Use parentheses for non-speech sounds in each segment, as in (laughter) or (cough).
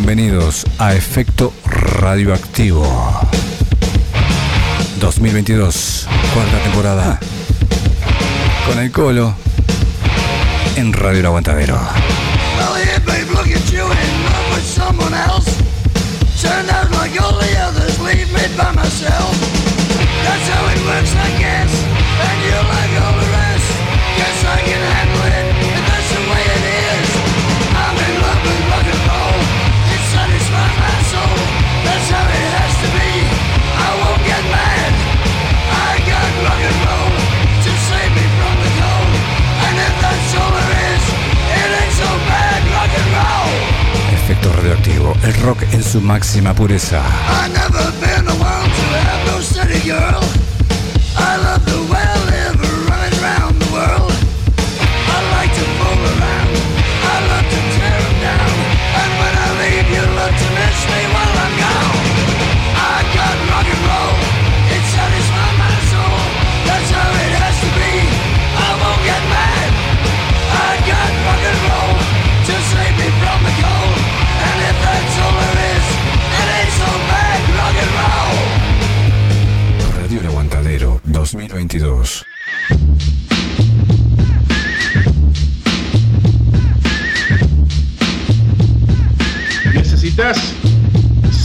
Bienvenidos a Efecto Radioactivo 2022, cuarta temporada. Con el colo en Radio El Aguantadero. El rock en su máxima pureza.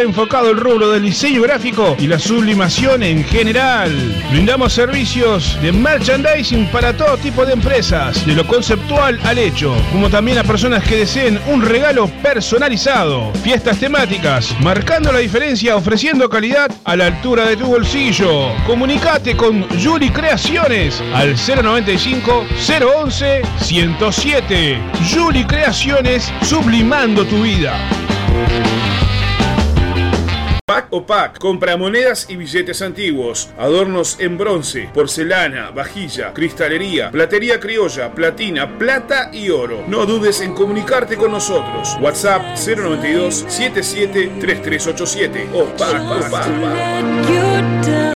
enfocado al rubro del diseño gráfico y la sublimación en general. Brindamos servicios de merchandising para todo tipo de empresas, de lo conceptual al hecho, como también a personas que deseen un regalo personalizado. Fiestas temáticas, marcando la diferencia, ofreciendo calidad a la altura de tu bolsillo. Comunicate con Juli Creaciones al 095 011 107. Juli Creaciones, sublimando tu vida. Pack o Pack, compra monedas y billetes antiguos, adornos en bronce, porcelana, vajilla, cristalería, platería criolla, platina, plata y oro. No dudes en comunicarte con nosotros. WhatsApp 092 77 3387 o Pack o Pack.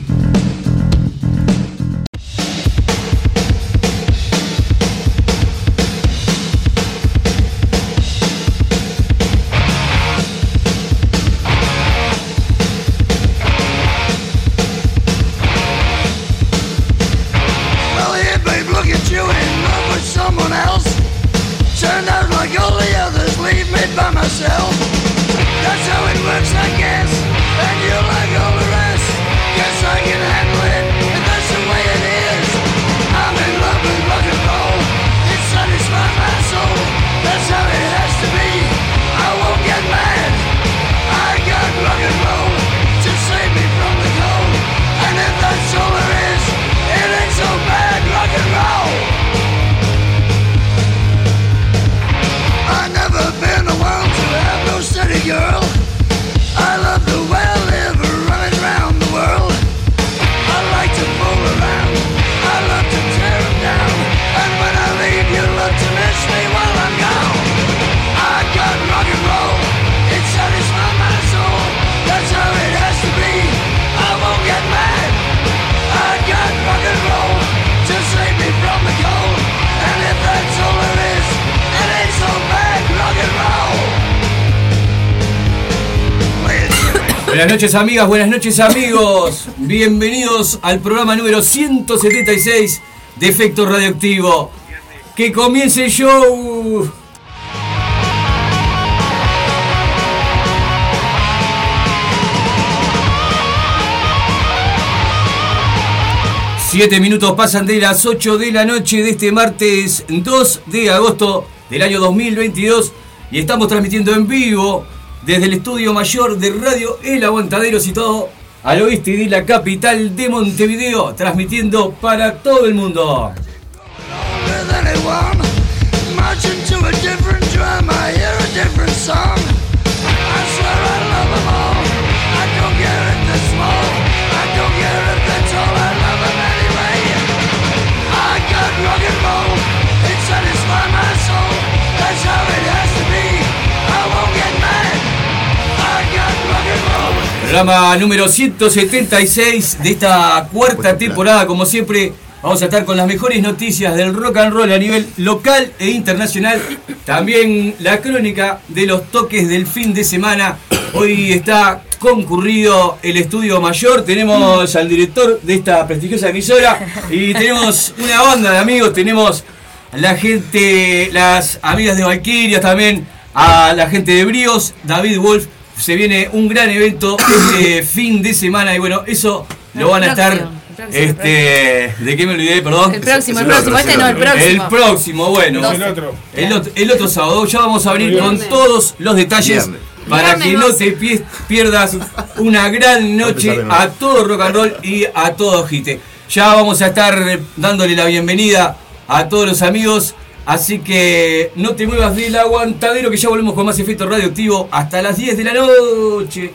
Buenas noches amigas, buenas noches amigos. Bienvenidos al programa número 176 de Efecto Radioactivo. Que comience el show. Siete minutos pasan de las 8 de la noche de este martes 2 de agosto del año 2022 y estamos transmitiendo en vivo desde el estudio mayor de Radio El Aguantadero situado al oeste de la capital de Montevideo, transmitiendo para todo el mundo. Programa número 176 de esta cuarta temporada, como siempre. Vamos a estar con las mejores noticias del rock and roll a nivel local e internacional. También la crónica de los toques del fin de semana. Hoy está concurrido el estudio mayor. Tenemos al director de esta prestigiosa emisora y tenemos una banda de amigos. Tenemos la gente, las amigas de Valkyria también, a la gente de Bríos, David Wolf. Se viene un gran evento este (coughs) fin de semana y bueno, eso lo van a estar. próximo, el próximo, Este, ¿de qué me olvidé? Perdón. El próximo, el el próximo, otro, este es no, el otro. próximo. El próximo, bueno. El otro. El, ot- el otro sábado ya vamos a abrir con todos los detalles Viernes. para Viernes que no 12. te pie- pierdas una gran (laughs) noche a todo rock and roll y a todo hite. Ya vamos a estar dándole la bienvenida a todos los amigos. Así que no te muevas del aguantadero que ya volvemos con más efecto radioactivo hasta las 10 de la noche.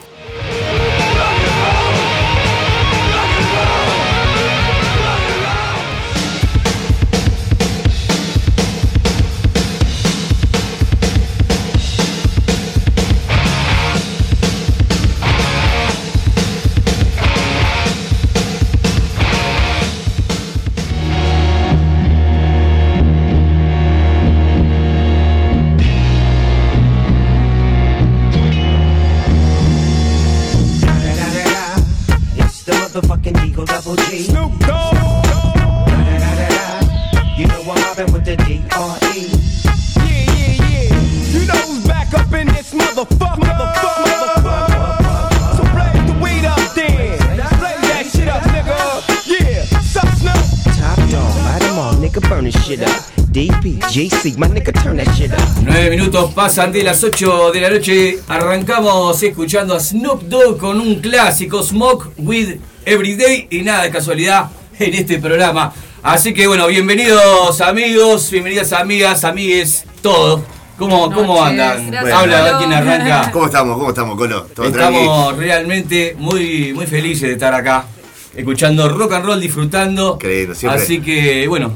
9 minutos pasan de las 8 de la noche. Arrancamos escuchando a Snoop Dogg con un clásico Smoke with Everyday. Y nada de casualidad en este programa. Así que bueno, bienvenidos amigos, bienvenidas amigas, amigues, todos. ¿Cómo, cómo andan? gracias, Habla, Colo. quién arranca. (laughs) ¿Cómo estamos? ¿Cómo estamos, Colo? ¿Todo tranqui? Estamos realmente muy, muy felices de estar acá, escuchando rock and roll, disfrutando. Siempre. Así que bueno,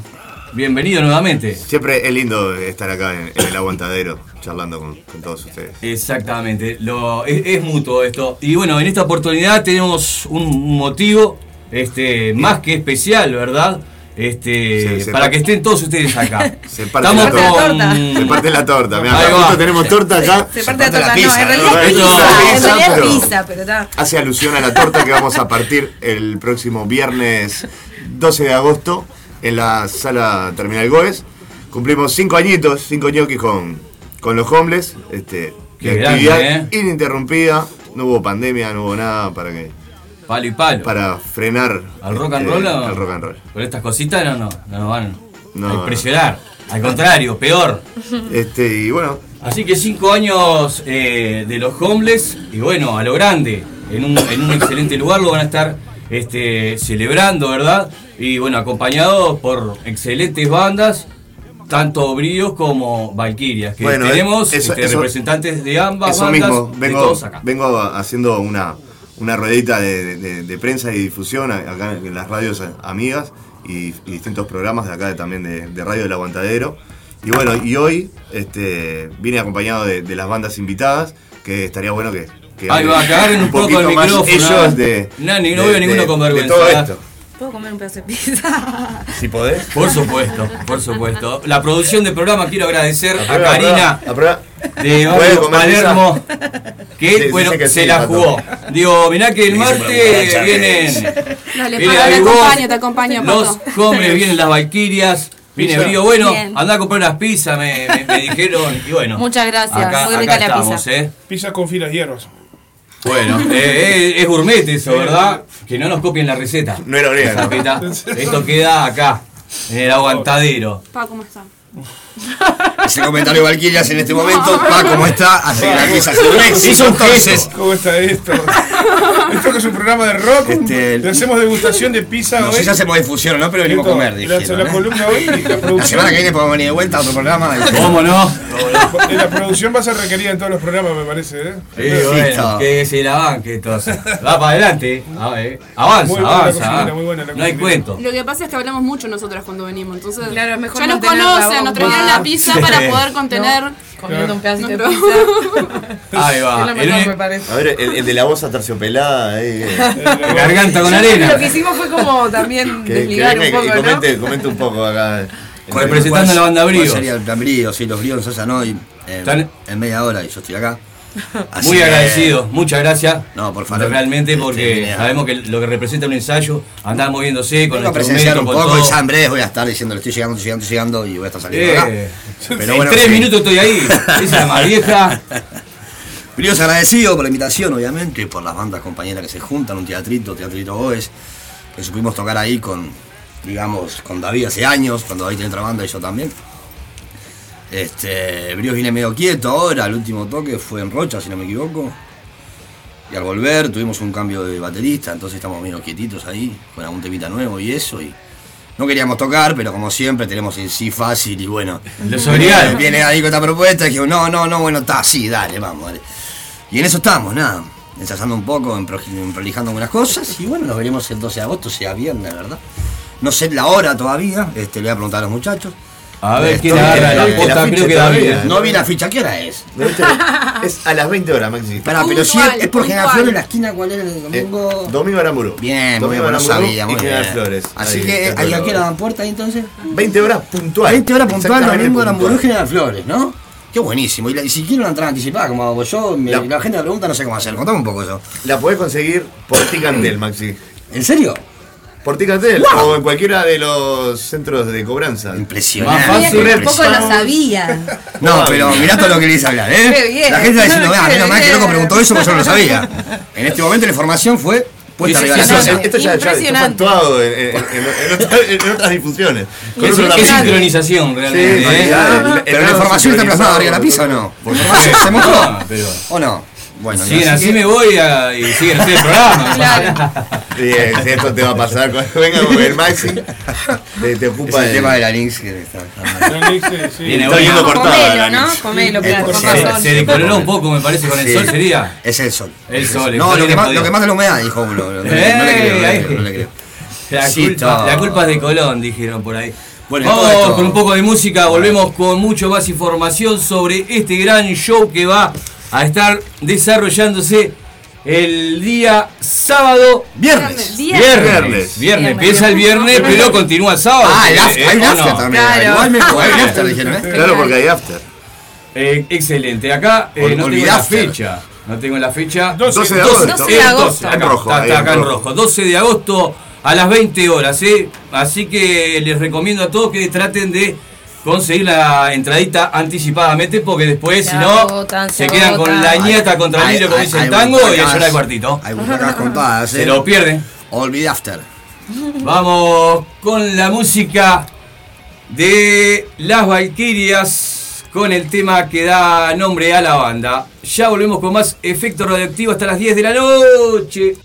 bienvenido nuevamente. Siempre es lindo estar acá en, en el aguantadero, charlando con, con todos ustedes. Exactamente, lo, es, es mutuo esto. Y bueno, en esta oportunidad tenemos un motivo este, más que especial, ¿verdad? Este, se para que estén todos ustedes acá. (laughs) Se parte Estamos la torta. con. Se parte la torta. Mirá, acá justo tenemos torta acá. Se parte la torta, no, pizza, en realidad es pizza, en realidad es pizza, pero está. Hace alusión a la torta que vamos a partir el próximo viernes 12 de agosto en la sala Terminal Goes. Cumplimos cinco añitos, cinco ñoquis con, con los homeless. Este, Qué de grande, actividad ¿eh? ininterrumpida. No hubo pandemia, no hubo nada para que Palo y palo. para frenar ¿Al rock and este, roll o? al rock and roll. Con estas cositas no, no, no nos van No, a no. impresionar. Al contrario, peor. (laughs) Este, y bueno, Así que cinco años eh, de los homeless y bueno, a lo grande, en un, en un excelente lugar lo van a estar este, celebrando, ¿verdad? Y bueno, acompañados por excelentes bandas, tanto Bríos como Valkyrias, que Bueno, tenemos eh, eso- este, eso- representantes de ambas eso bandas, mismo, de vengo, todos acá. vengo haciendo una, una ruedita de, de- de prensa y difusión acá en las radios amigas y, y distintos programas de acá también de, Radio del Aguantadero. Y bueno, y hoy este, vine acompañado de, de las bandas invitadas, que estaría bueno que... que Ahí va, agarren un poco el micrófono, Ellos de... Nani, no de- veo ninguno de- con de vergüenza, todo esto. ¿Puedo comer un pedazo de pizza? (laughs) Si podés. Por supuesto, por supuesto. La producción del programa quiero agradecer a Karina de ¿Puede Barrio comer Palermo que Sí, bueno que se sí, la Pato. jugó. Digo, mirá que el martes vienen Dale, viene Pato, te acompaño, te acompaño, los Pato. hombres, vienen las Valquirias, viene. Brío. Bueno, Bien. andá a comprar unas pizzas, me, me- me (laughs) dijeron. Y bueno, Muchas gracias, acá, muy rica acá la estamos, pizza. ¿eh? Pizza con filas hierbas. Bueno, (laughs) eh, eh, es gourmet eso, ¿verdad? Que no nos copien la receta. No era orégano. (laughs) Esto queda acá, en el aguantadero. Pa, ¿cómo está? (laughs) Ese comentario Valkyrias en este momento, pa, ¿cómo está? Hace. Hizo (laughs) un Entonces. ¿Cómo está esto? esto que es un programa de rock. Este, Le hacemos degustación de pizza no hoy. sé si hacemos difusión o no, pero venimos a comer, La, dijeron, la ¿eh? columna hoy, la (laughs) La producción, semana que viene podemos venir de vuelta a otro programa. y- ¿Cómo no? la producción va a ser requerida en todos los programas, me parece. ¿eh? Sí, bueno, que se la banque entonces. Va para adelante. A ver, avanza, Muy buena la avanza. cocinera, ah. muy buena la no hay cocinera. cuento. Lo que pasa es que hablamos mucho nosotras cuando venimos, entonces Claro, es mejor ya nos conocen, nos trajeron boca. la pizza para poder contener Comiendo un pedacito de nuestro- pizza. (laughs) Ahí Es va. lo El me parece. A ver, el, el de la voz aterciopelada. ahí, eh. (laughs) garganta con Lo que arena. hicimos fue como también Que, que desligar venga un y poco, ¿no? comente, comente un poco acá. Con- Representando a la banda ¿Cuál Brío. sería el plan Brío? Sí, los Bríos Sosa no, y, eh, en media hora y yo estoy acá. Así Muy que- agradecido, muchas gracias. No, por favor. Realmente Este, porque sabemos que lo que representa un ensayo, andar moviéndose con el presenciar un con poco y en breve voy a estar diciendo, estoy llegando, estoy llegando, estoy llegando y voy a estar saliendo acá. Eh, Pero en bueno, tres sí. minutos estoy ahí. (laughs) Esa es la más vieja. Bríos agradecido por la invitación, obviamente, por las bandas compañeras que se juntan, un teatrito, Teatrito Boes, que supimos tocar ahí con, digamos, con David hace años, cuando David tenía otra banda y yo también. Este, Bríos viene medio quieto ahora, el último toque fue en Rocha, si no me equivoco. Y al volver tuvimos un cambio de baterista, entonces estamos medio quietitos ahí, con algún temita nuevo y eso. Y no queríamos tocar, pero como siempre tenemos el sí fácil y bueno. Los obligaron. Viene ahí con esta propuesta y dijimos, no, no, no, bueno, está, sí, dale, vamos, dale. Y en eso estamos, nada, ensayando un poco, en prolijando algunas cosas y bueno, nos veremos el 12 de agosto, sea viernes, ¿verdad? No sé la hora todavía, este, le voy a preguntar a los muchachos. A ver quién agarra la la posta, creo que. David. No vi la ficha, ¿qué hora es? Es a las 20 horas, Maxi. Pero si es, por General en la esquina, ¿cuál era el Eh, domingo? Domingo Aramburu. Bien, Domingo no Aramburu sabía, muy bien. Flores. Así que, Teatro ¿ahí a qué hora dan puerta ahí entonces? 20 horas puntual. 20 horas puntual, domingo. Hamburguesa General Flores, ¿no? Qué buenísimo. Y, la- y si quiero una entrada anticipada, como hago yo, me- La- la, gente me pregunta, no sé cómo hacer. Contame un poco eso. La podés conseguir por Ticantel, Maxi. ¿En serio? Por Ticantel ¡Wow! o en cualquiera de los centros de cobranza. Impresionante. Más Mira que fácil. tampoco lo sabía. (laughs) No, pero mirá todo lo que le hice hablar, ¿eh? Qué bien. La gente está diciendo, vea, (laughs) Qué menos mal que loco preguntó eso, porque yo no lo sabía. (laughs) En este momento la información fue puesta arriba de la mesa. Esto ya, ya está Impresionante. actuado en, en- en- en otras- en otras difusiones. Con Es, es sincronización realmente. Sí, ¿eh? ya. Pero la información está plasmada arriba de la pizza o no? ¿Se mostró? Ah, pero- ¿O no? Bueno, Siguen así que- me voy a- y siguen así el programa. Bien, si esto te va a pasar cuando (laughs) venga con el Maxi. Te, te Es ocupa el tema de la Links que está. Viene Está. Comelo, la ¿no? Comelo, claro, razón. Se decoloró un poco, me parece, con el Sí. sol sería. Es el sol. El sol, el No, sol lo es que, más, lo que más es la humedad, dijo uno. No, le Eh, creo, no le creo, no le creo. La, Sí, culpa, está. la culpa es de Colón, dijeron por ahí. Bueno, Vamos esto- con un poco de música, volvemos con mucho más información sobre este gran show que va a estar desarrollándose el día sábado. Viernes. Día- Viernes, Viernes. viernes, empieza el viernes, pero continúa el sábado. Ah, el Eh, after, hay un ¿o after no? también. Claro. Igual me hay after, dijeron, ¿eh? Claro, porque hay after. Eh, excelente, acá eh, no tengo la fecha. No tengo la fecha. 12 de 12, agosto. de el agosto. 12, acá, En rojo, está, ahí está en acá en rojo. rojo. 12 de agosto a las 20 horas, ¿eh? Así que les recomiendo a todos que traten de conseguir la entradita anticipadamente porque después, si no, se quedan con la ñata contra el vidrio, como dice el tango, y a llorar el cuartito. Hay butacas contadas, Se ¿eh? lo pierden. Olvide after. (laughs) Vamos con la música de las Valquirias con el tema que da nombre a la banda. Ya volvemos con más efecto radioactivo hasta las 10 de la noche.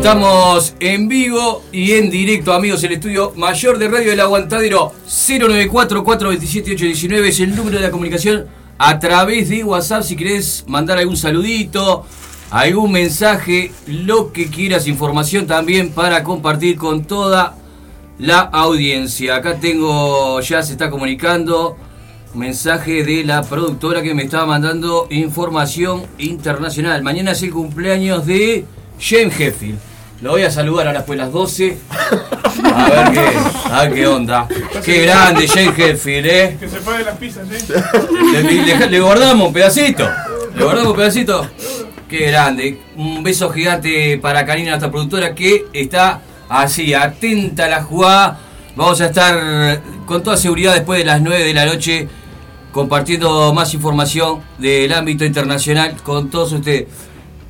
Estamos en vivo y en directo, amigos, el estudio mayor de Radio del Aguantadero 094-427-819 es el número de la comunicación a través de WhatsApp. Si querés mandar algún saludito, algún mensaje, lo que quieras, información también para compartir con toda la audiencia. Acá tengo, ya se está comunicando. Mensaje de la productora que me estaba mandando información internacional. Mañana es el cumpleaños de James Hetfield. Lo voy a saludar ahora después de las 12. A ver qué, a ver qué onda. Qué grande James Hetfield, ¿eh? Que se paguen las pizzas, ¿eh? Le, le- le guardamos un pedacito. Le guardamos un pedacito. Qué grande. Un beso gigante para Karina, nuestra productora, que está así, atenta a la jugada. Vamos a estar con toda seguridad después de las 9 de la noche compartiendo más información del ámbito internacional con todos ustedes.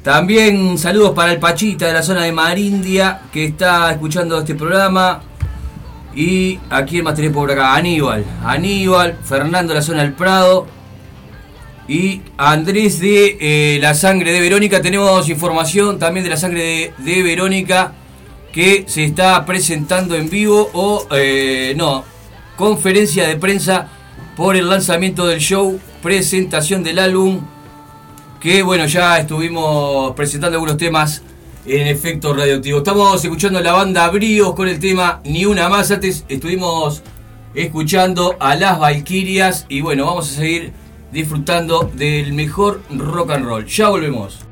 También saludos para el Pachita de la zona de Marindia que está escuchando este programa. Y aquí más tenés por acá, Aníbal. Aníbal, Fernando de la zona del Prado. Y Andrés de eh, la sangre de Verónica. Tenemos información también de la sangre de, de Verónica que se está presentando en vivo o eh, no, conferencia de prensa por el lanzamiento del show, presentación del álbum que bueno, ya estuvimos presentando algunos temas en efecto radioactivo. Estamos escuchando la banda Bríos con el tema Ni una más. Antes estuvimos escuchando a las Valquirias y bueno, vamos a seguir disfrutando del mejor rock and roll. Ya volvemos.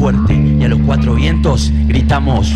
Y a los cuatro vientos gritamos.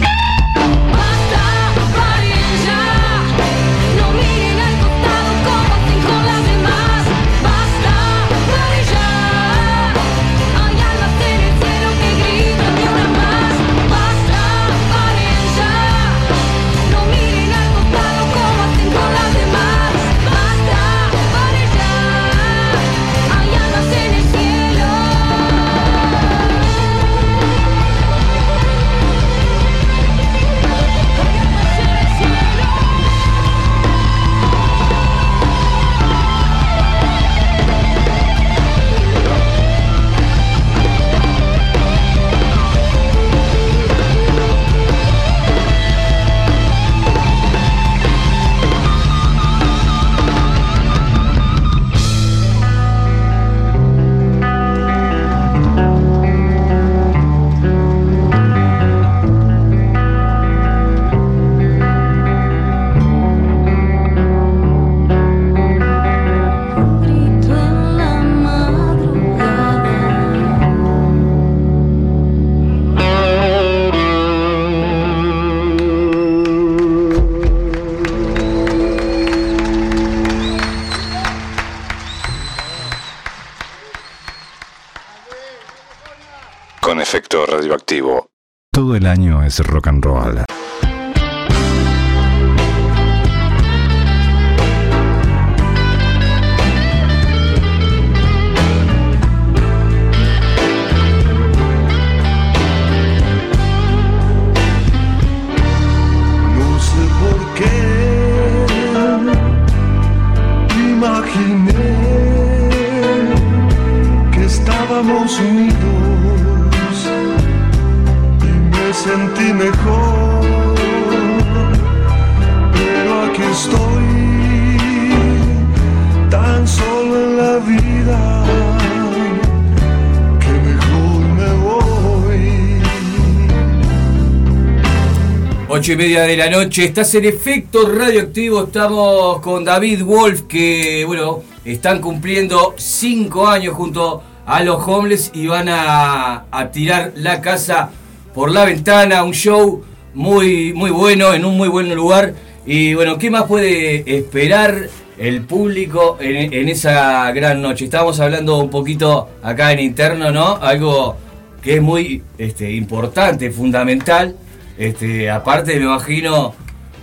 Media de la noche, estás en efecto radioactivo, estamos con David Wolf, que bueno, están cumpliendo cinco años junto a los homeless y van a, tirar la casa por la ventana, un show muy, muy bueno, en un muy buen lugar. Y bueno, ¿qué más puede esperar el público en, en esa gran noche? Estábamos hablando un poquito acá en interno, ¿no? Algo que es muy este, importante, fundamental. Este, aparte me imagino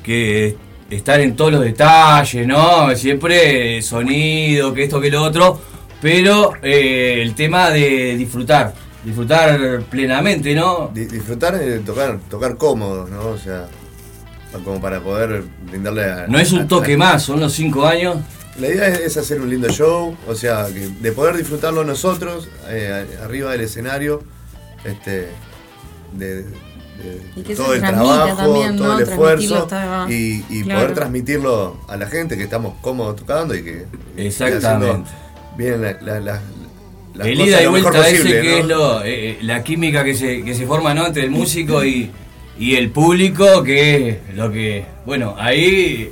que estar en todos los detalles, ¿no? Siempre sonido, que esto, que lo otro, pero eh, el tema de disfrutar, disfrutar plenamente, ¿no? Di- disfrutar de tocar, tocar cómodo, ¿no? O sea, como para poder brindarle a. No es un toque a- más, son los cinco años. La idea es, hacer un lindo show, o sea, que de poder disfrutarlo nosotros, eh, arriba del escenario, este, de Y que todo el trabajo, también, todo ¿no? el esfuerzo está- y, y Claro. poder transmitirlo a la gente que estamos cómodos tocando y que Exactamente. bien la, la- la- las el ida y vuelta ese posible, que ¿no? es lo, eh, la química que se, que se forma ¿no? entre el músico y, y el público, que es lo que, bueno, ahí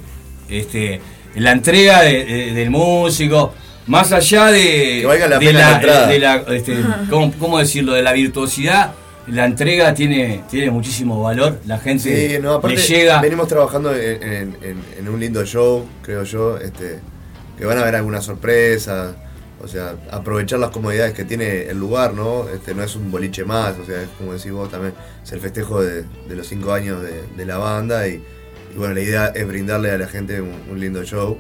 este, la entrega de- de- del músico, más allá de, Que valga la de pena la de la, este, ¿cómo, cómo decirlo? De la virtuosidad, la entrega tiene, tiene muchísimo valor, la gente Sí, no, aparte le llega... venimos trabajando en, en- en- en un lindo show, creo yo, este, que van a haber alguna sorpresa, o sea, aprovechar las comodidades que tiene el lugar, ¿no? Este, no es un boliche más, o sea, es como decís vos también, es el festejo de, de los cinco años de, de la banda y, y bueno, la idea es brindarle a la gente un, un lindo show,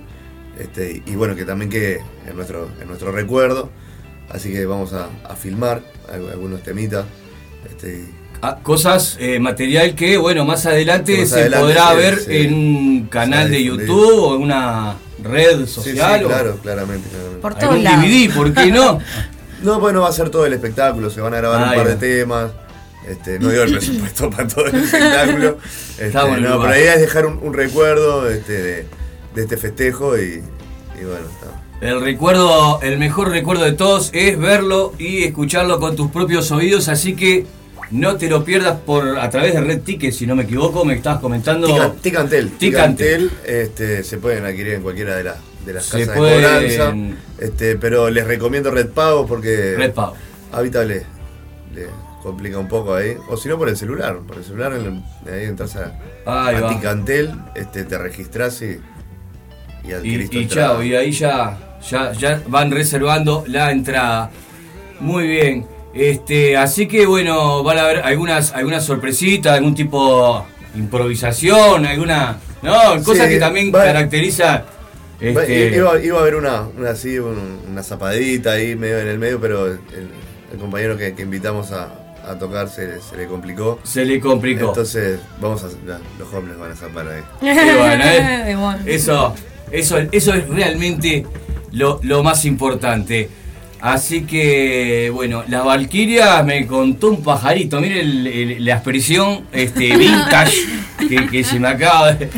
este, y bueno, que también quede en nuestro, en nuestro recuerdo, así que vamos a, a filmar al- algunos temitas, este, Ah, cosas, eh, material que, bueno, más adelante más se adelante podrá ver en un canal de. YouTube o en una red Sí, sí, social. o claro, claramente, claramente. Por algún DVD, ¿por qué no? (laughs) No, bueno, va a ser todo el espectáculo, se van a grabar Ah, un par ya. de temas. Este, no dio el presupuesto (laughs) para todo el espectáculo. Este, el no, pero la idea es dejar un, un recuerdo este, de, de este festejo y, y bueno, está. El recuerdo, el mejor recuerdo de todos es verlo y escucharlo con tus propios oídos, así que no te lo pierdas por a través de Red Ticket, si no me equivoco, me estabas comentando. Tica- Ticantel. Ticantel. Este, se pueden adquirir en cualquiera de, las de las Se casas de pueden- cobranza. Este, pero les recomiendo Red Pago porque. Red Pago. Ahorita le, complica un poco ahí. O si no, por el celular. Por el celular, en el- ahí entras a, Ahí a va. Ticantel, este, te registras y, y adquirís Y, y chao, y ahí ya, ya, ya van reservando la entrada. Muy bien. Este, así que bueno, van a haber algunas, algunas sorpresitas, algún tipo de improvisación, alguna. No, cosas Sí, que también va- caracteriza. Este, Iba, iba a haber una, una así, un- una zapadita ahí medio en el medio, pero el, el compañero que, que invitamos a, a tocar se, se le complicó. Se le complicó. Entonces, vamos a los hombres van a zapar ahí. (laughs) Bueno, ¿eh? (laughs) Bueno. Eso, eso, eso es realmente lo, lo más importante. Así que, bueno, las Valquirias me contó un pajarito. Miren la expresión este, (laughs) vintage que, que se me acaba de,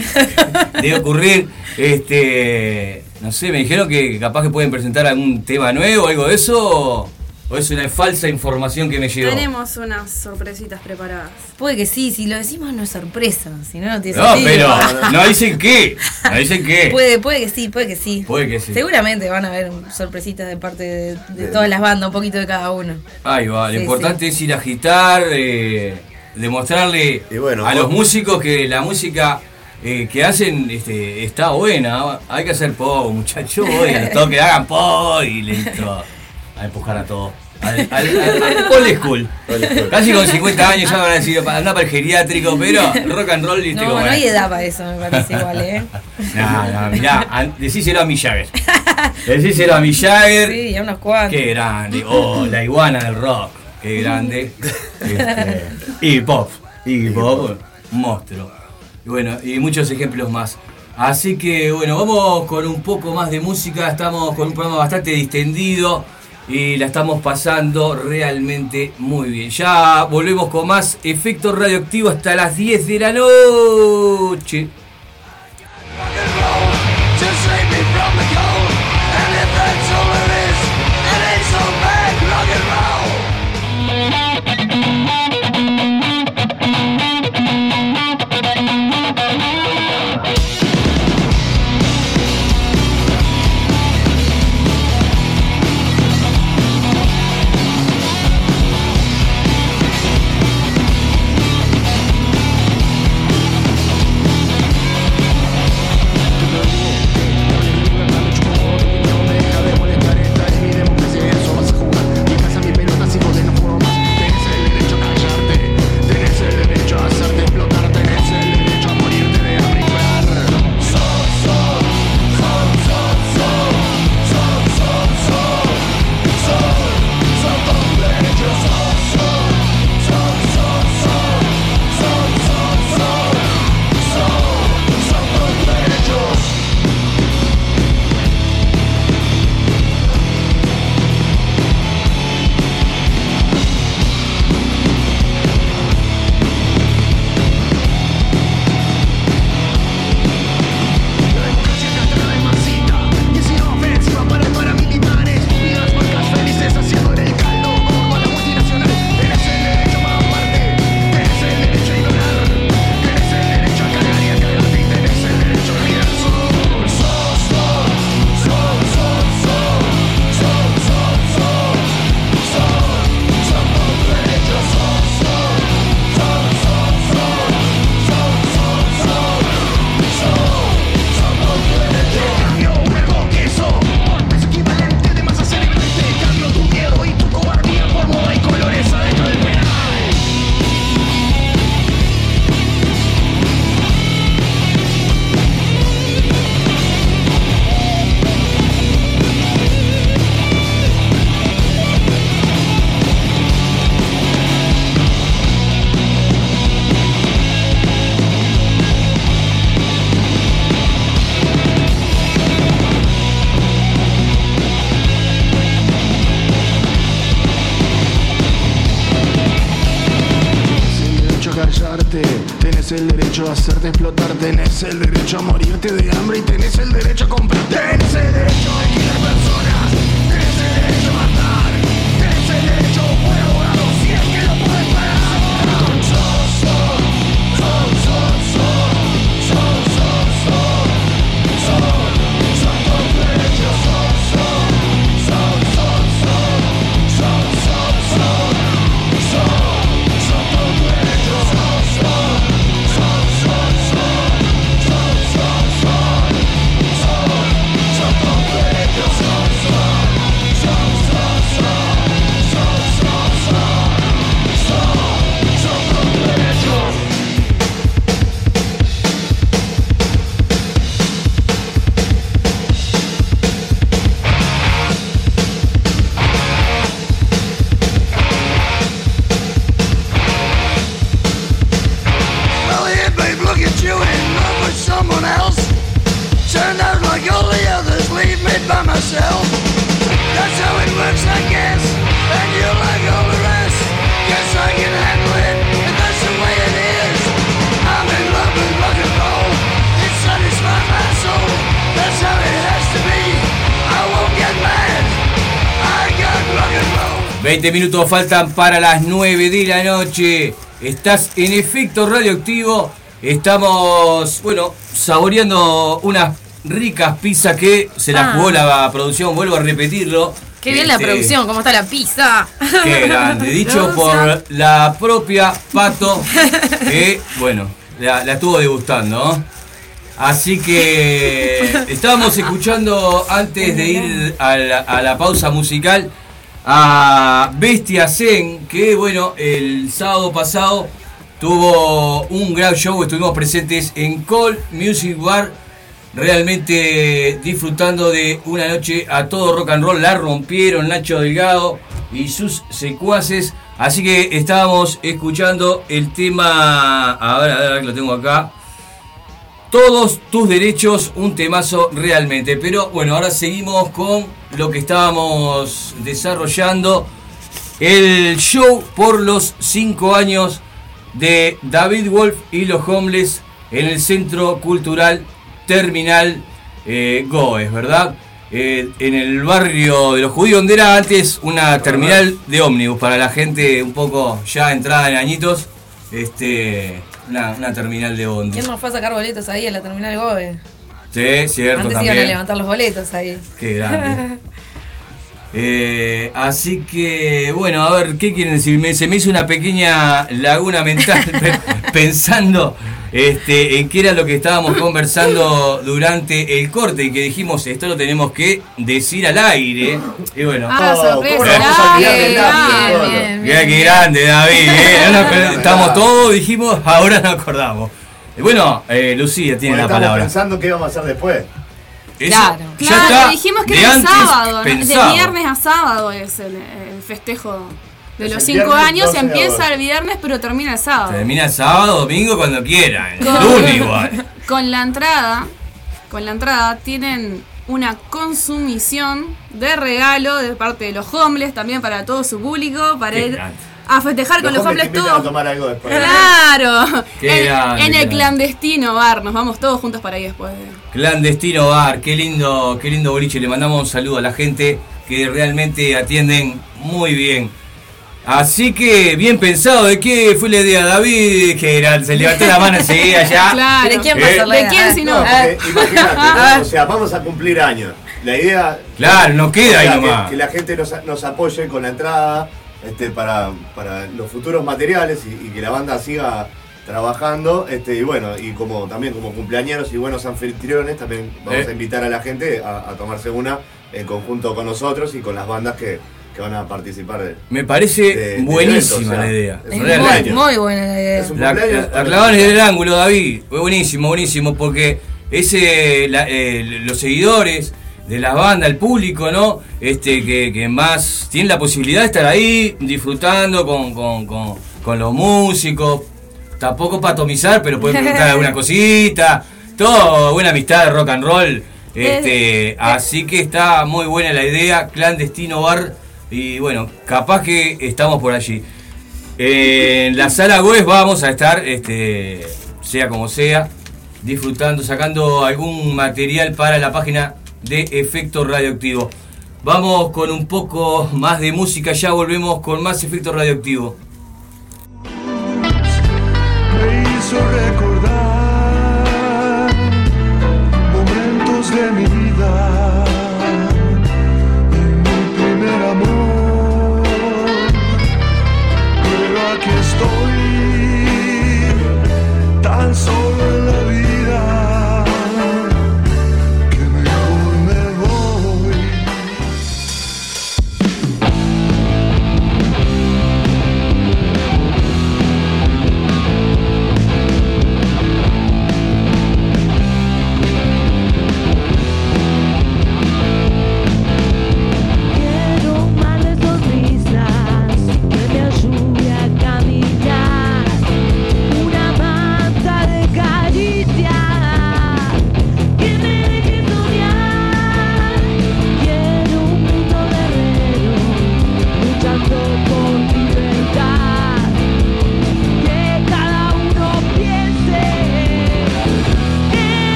de ocurrir. Este, no sé, me dijeron que capaz que pueden presentar algún tema nuevo, algo de eso. O, es una falsa información que me llegó. Tenemos unas sorpresitas preparadas. Puede que sí, si lo decimos no es sorpresa, si no, no tiene No, sentido. pero (laughs) no dicen qué. No dicen qué. Puede, puede que sí, puede que sí. Puede que sí. Seguramente van a haber sorpresitas de parte de, todas las bandas, un poquito de cada uno. Ahí va, lo Sí, importante es ir a agitar, eh, demostrarle a los músicos que la música eh, que hacen este, está buena. Hay que hacer po, muchachos, y los hagan po y listo. A empujar a todos. Al, al, al- al old school. Casi con 50 años ya van a decir, anda para el geriátrico, pero rock and roll, No, como no hay edad para eso, me parece igual, ¿eh? (laughs) No, no, mirá, decíselo a Mick Jagger. Decíselo a Mick (laughs) Jagger. Sí, a unos cuantos. Qué grande. Oh, la iguana del rock. Qué grande. (laughs) Este, Iggy Pop. Iggy Pop, un monstruo. Y bueno, y muchos ejemplos más. Así que bueno, vamos con un poco más de música. Estamos con un programa bastante distendido y la estamos pasando realmente muy bien. Ya volvemos con más efecto radioactivo hasta las 10 de la noche. 20 minutos faltan para las 9 de la noche. Estás en efecto radioactivo. Estamos, bueno, saboreando unas ricas pizzas que se las Ah. jugó la producción. Vuelvo a repetirlo. Qué bien la Este, producción, cómo está la pizza. Qué grande. (laughs) Dicho por la propia Pato, que, bueno, la, la estuvo degustando. ¿no? Así que (laughs) estábamos escuchando antes de ir a la, a la pausa musical a Bestia Zen, que bueno, el sábado pasado tuvo un gran show, estuvimos presentes en Call Music Bar, realmente disfrutando de una noche a todo rock and roll, la rompieron Nacho Delgado y sus secuaces, así que estábamos escuchando el tema, a ver, a ver, a ver lo tengo acá. Todos tus derechos, un temazo realmente. Pero bueno, ahora seguimos con lo que estábamos desarrollando. El show por los 5 años de David Wolf y los Homeless en el Centro Cultural Terminal eh, Goes, ¿verdad? Eh, en el barrio de los judíos, donde era antes una terminal de ómnibus para la gente un poco ya entrada en añitos. Este, una, una terminal de ómnibus. ¿Quién nos fue a sacar boletos ahí en la terminal Gobe? Sí, cierto Antes también. iban a levantar los boletos ahí. Qué grande. (laughs) Eh, así que, bueno, a ver, ¿qué quieren decir? Me- se me hizo una pequeña laguna mental (laughs) pe- pensando este, en qué era lo que estábamos conversando durante el corte y que dijimos, esto lo tenemos que decir al aire. Y bueno, Ah, Oh, Mira qué grande, David. ¿eh? (laughs) No Estamos todos, dijimos, ahora nos acordamos. Bueno, eh, Lucía tiene la estamos palabra. pensando qué vamos a hacer después. Eso Claro. ya Claro, está dijimos que de era el sábado, de viernes a sábado es el, el festejo de Es los el cinco años. 12 de Empieza el viernes, pero termina el sábado. Termina sábado, domingo, cuando quieran. Con- (laughs) igual. Con la entrada, con la entrada tienen una consumición de regalo de parte de los homeless, también para todo su público, para Qué ir grande. A festejar con los hombres a todos. tomar algo después. Claro, Qué en, grande, en qué el grande. clandestino bar, nos vamos todos juntos para ahí después. Clandestino Bar, qué lindo, qué lindo boliche. Le mandamos un saludo a la gente que realmente atienden muy bien. Así que, bien pensado, ¿de qué fue la idea, David? Que era, se levantó la mano enseguida ya. (laughs) Claro. ¿De quién Eh, va a ser la ¿De quién si no? porque imagínate, (laughs) Ah. ¿no? o sea, vamos a cumplir años. La idea. Claro, nos queda o sea, ahí que- nomás. Que, la gente nos, nos apoye con la entrada este, para, para los futuros materiales y, y que la banda siga trabajando. Este, y bueno, y como también como cumpleañeros y buenos anfitriones, también vamos Eh. a invitar a la gente a, a tomarse una en conjunto con nosotros y con las bandas que, que van a participar. de- Me parece de- buenísima evento, o sea, la idea. es un Realmente. Muy, muy buena la idea. Es un La, la- la clavaron nosotros. en el ángulo, David. Fue buenísimo, buenísimo, porque ese, la- eh, los seguidores de la banda, el público, ¿no? Este, que, que más tienen la posibilidad de estar ahí disfrutando con, con- con- con los músicos. Tampoco para atomizar, pero pueden preguntar (laughs) alguna cosita. Todo, buena amistad de rock and roll. Este, así que está muy buena la idea, clandestino bar. Y bueno, capaz que estamos por allí. En la sala web vamos a estar, este, sea como sea, disfrutando, sacando algún material para la página de Efecto Radioactivo. Vamos con un poco más de música, ya volvemos con más Efecto Radioactivo.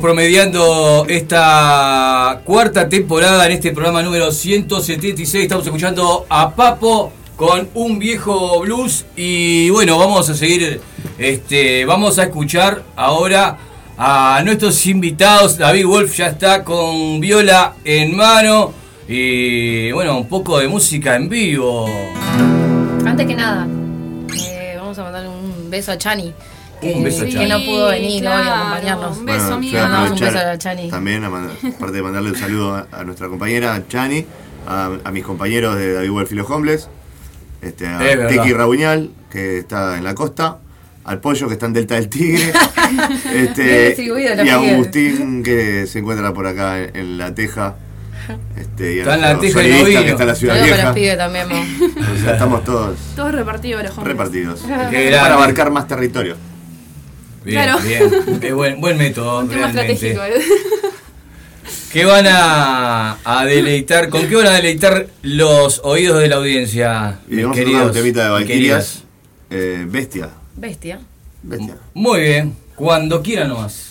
Promediando esta cuarta temporada en este programa número 176. Estamos escuchando a Papo con un viejo blues. Y bueno, vamos a seguir. Este, vamos a escuchar ahora a nuestros invitados. David Wolf ya está con viola en mano. Y bueno, un poco de música en vivo. Antes que nada, eh, vamos a mandarle un beso a Chani. Que, Un beso a que Chani. no pudo venir hoy claro, a acompañarnos. un beso, Bueno, amiga. quiero Mandamos un beso a Chani. También, a mandar- aparte de mandarle un saludo a, a nuestra compañera Chani, a, a mis compañeros de David los Homeless, este, a Es. Teki Rabuñal, que está en la costa, al Pollo, que está en Delta del Tigre, (laughs) este, y a. Agustín, que se encuentra por acá en, en La Teja. Este, y a Está en La nuestro Teja y solista, Novino. que está en la Ciudad Saludos para Vieja. los pibes también. O sea, estamos todos Todos repartidos repartidos. Qué Para abarcar más territorio. Bien, Claro. bien. Buen, buen método. Un tema realmente. estratégico. ¿eh? (laughs) ¿Qué van a, a deleitar? ¿Con qué van a deleitar los oídos de la audiencia? Y vamos a queridos tocar un temita de y Valkyrias, eh, Bestia. Bestia. Bestia. Muy bien, cuando quieran nomás.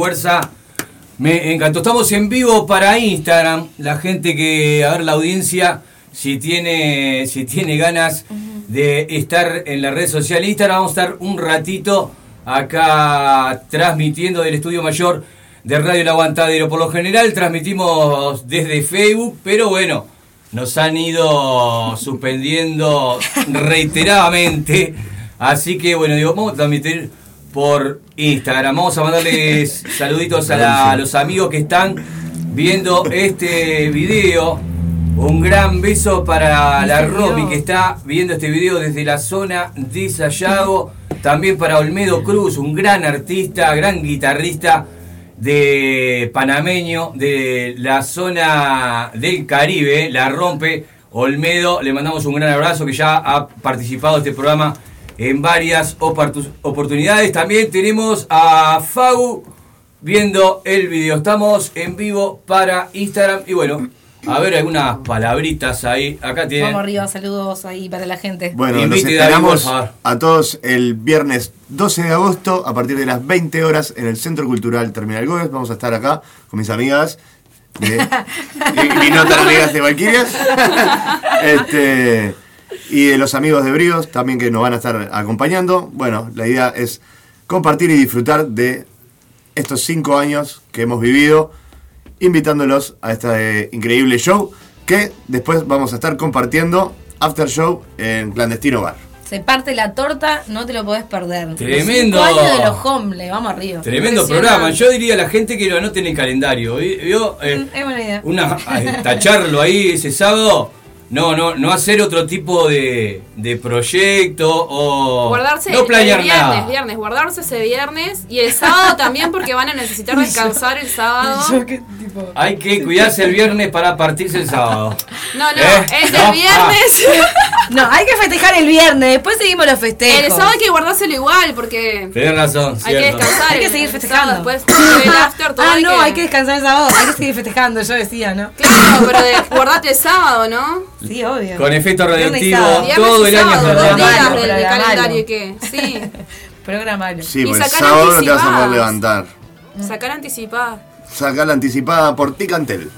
Fuerza. Me encantó. Estamos en vivo para Instagram. La gente que, a ver, la audiencia, si tiene, si tiene ganas de estar en la red social Instagram, vamos a estar un ratito acá transmitiendo del estudio mayor de Radio El Aguantadero. Por lo general transmitimos desde Facebook, pero bueno, nos han ido suspendiendo reiteradamente. Así que bueno, digo, vamos a transmitir por Instagram. Vamos a mandarles (laughs) saluditos a, la- a los amigos que están viendo este video. Un gran beso para la Romy que está viendo este video desde la zona de Sayago. También para Olmedo Cruz, un gran artista, gran guitarrista de panameño de la zona del Caribe, la rompe. Olmedo, le mandamos un gran abrazo que ya ha participado de este programa en varias oportu- oportunidades. También tenemos a Fagu viendo el video. Estamos en vivo para Instagram y bueno, a ver algunas palabritas ahí. Acá tienen. Vamos arriba, saludos ahí para la gente. Bueno, nos Invite, David, esperamos favor. a todos el viernes 12 de agosto a partir de las 20 horas en el Centro Cultural Terminal Gómez. Vamos a estar acá con mis amigas. de- (laughs) y, y no tan amigas de Valquirias. (laughs) este, (laughs) y de los amigos de Bríos también que nos van a estar acompañando. Bueno, la idea es compartir y disfrutar de estos cinco años que hemos vivido, invitándolos a este increíble show que después vamos a estar compartiendo after show en Clandestino Bar. Se parte la torta, no te lo podés perder. Tremendo. Los años de los homeless, vamos arriba. Tremendo programa. Yo diría a la gente que lo anote en el calendario. ¿vi- ¿Vio? Eh, Es buena idea. una, tacharlo ahí ese sábado. No, no, no hacer otro tipo de, de proyecto o Guardarse no planear el viernes, nada. viernes, guardarse ese viernes y el sábado también porque van a necesitar (laughs) descansar el sábado. Hay que cuidarse el viernes para partirse el sábado. (laughs) No, no, ¿Eh? es No, el viernes. (laughs) No, hay que festejar el viernes, después seguimos los festejos. El sábado hay que guardárselo igual porque Tenés razón, hay que descansar. Hay que seguir festejando. Después (coughs) el after todo ah, hay no, que- hay que descansar el sábado, hay que seguir festejando, yo decía, ¿no? Claro, pero de, guardate el sábado, ¿no? Sí, obvio. Con efecto radioactivo todo el año. dos días del, calendario que sí. (laughs) Programalo. Sí, Y porque el sacar sábado no te vas a poder levantar. Sacar anticipada. Sacar la anticipada por Ticantel.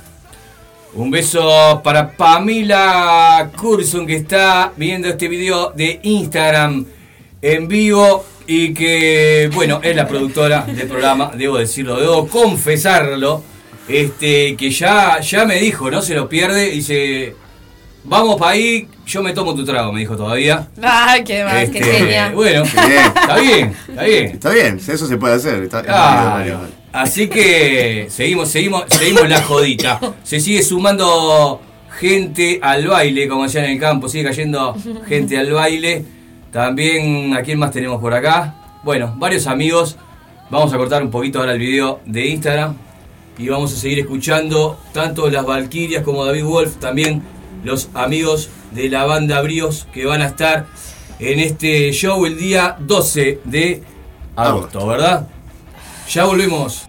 Un beso para Pamela Curson que está viendo este video de Instagram en vivo y que, bueno, es la productora del programa, debo decirlo, debo confesarlo, este, que ya, ya me dijo, no se lo pierde, dice, vamos para ahí, yo me tomo tu trago, me dijo todavía. Ay, qué más, qué Este, genia. Bueno, está bien, está bien. Está bien, eso se puede hacer. Está, válido, válido. Así que seguimos, seguimos, seguimos la jodita. Se sigue sumando gente al baile, como decían en el campo, sigue cayendo gente al baile. También, ¿a quién más tenemos por acá? Bueno, varios amigos. Vamos a cortar un poquito ahora el video de Instagram. Y vamos a seguir escuchando tanto las Valquirias como David Wolf, también los amigos de la banda Bríos que van a estar en este show el día 12 de agosto, ¿verdad? Ya volvemos.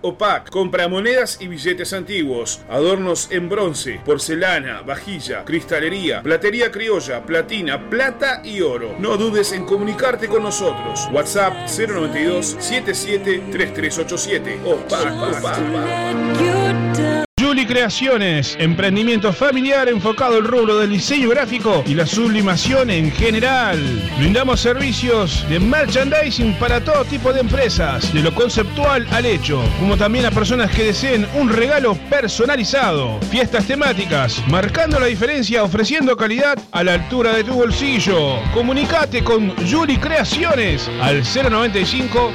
Pack o Pack, compra monedas y billetes antiguos, adornos en bronce, porcelana, vajilla, cristalería, platería criolla, platina, plata y oro. No dudes en comunicarte con nosotros. WhatsApp 092 77 3387 o Pack Juli Creaciones, emprendimiento familiar enfocado al rubro del diseño gráfico y la sublimación en general. Brindamos servicios de merchandising para todo tipo de empresas, de lo conceptual al hecho, como también a personas que deseen un regalo personalizado. Fiestas temáticas, marcando la diferencia, ofreciendo calidad a la altura de tu bolsillo. Comunicate con Juli Creaciones al 095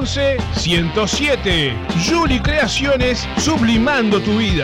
011 107. Juli Creaciones, sublimando tu vida. Y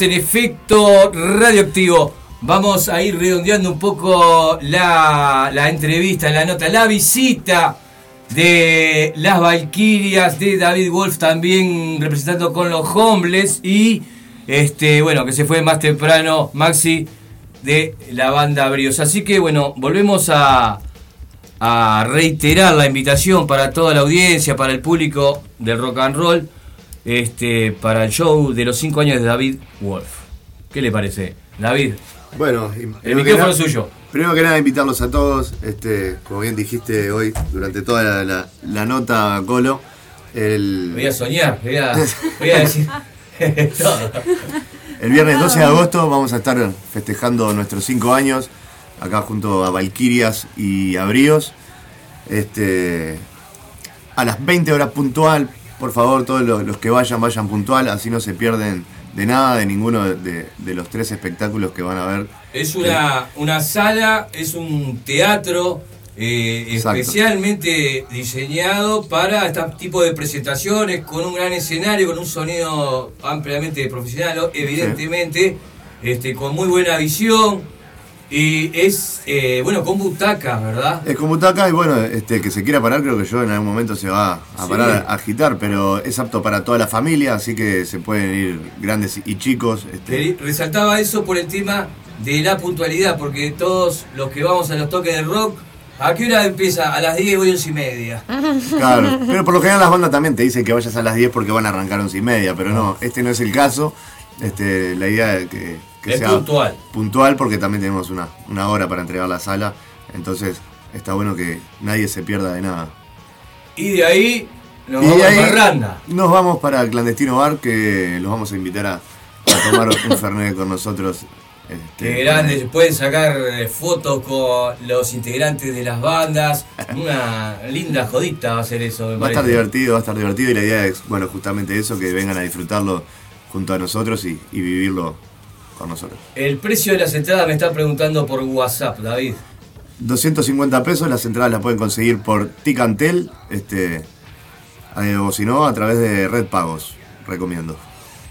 En efecto radioactivo. Vamos a ir redondeando un poco la, entrevista, la nota, la visita de las Valquirias, de David Wolf también representando con los Homeless y este bueno que se fue más temprano Maxi de la banda Brios. Así que bueno, volvemos a reiterar la invitación para toda la audiencia, para el público del rock and roll, este, para el show de los 5 años de David Wolf. ¿Qué le parece? David, Bueno, el micrófono es suyo. Primero que nada, invitarlos a todos, este, como bien dijiste hoy, durante toda la, la- la nota, Colo, el, Voy a soñar, voy a, voy a decir (laughs) todo. el viernes 12 de agosto vamos a estar festejando nuestros 5 años, acá junto a Valquirias y a Bríos. Este, a las 20 horas puntual, por favor, todos los, los que vayan, vayan puntual, así no se pierden de nada, de ninguno de, de los tres espectáculos que van a ver. Es una, una sala, es un teatro eh, especialmente diseñado para este tipo de presentaciones, con un gran escenario, con un sonido ampliamente profesional, evidentemente, este, con muy buena visión. Y es, eh, bueno, con butacas, ¿verdad? Es como Butaca y bueno, este, que se quiera parar, creo que yo en algún momento se va a Sí. parar a agitar, pero es apto para toda la familia, así que se pueden ir grandes y chicos. Este, Resaltaba eso por el tema de la puntualidad, porque todos los que vamos a los toques de rock, ¿a qué hora empieza? A las 10 voy a 11 y media. (laughs) Claro, pero por lo general las bandas también te dicen que vayas a las 10 porque van a arrancar a 11 y media, pero no, este no es el caso. Este, la idea es que, que Es sea puntual. puntual porque también tenemos una, una hora para entregar la sala, entonces está bueno que nadie se pierda de nada. Y de ahí nos Y vamos ahí a Parranda. Nos vamos para el clandestino bar que los vamos a invitar a, a tomar (laughs) un fernet con nosotros. este, Qué grande, pueden sacar eh, fotos con los integrantes de las bandas. Una linda jodita va a ser eso, me Va a estar divertido, va a estar divertido y la idea es, bueno, justamente eso, que vengan a disfrutarlo junto a nosotros y, y vivirlo con nosotros. El precio de las entradas me están preguntando por WhatsApp, David. 250 pesos, las entradas las pueden conseguir por Ticantel, este, eh, o si no, a través de Red Pagos, recomiendo.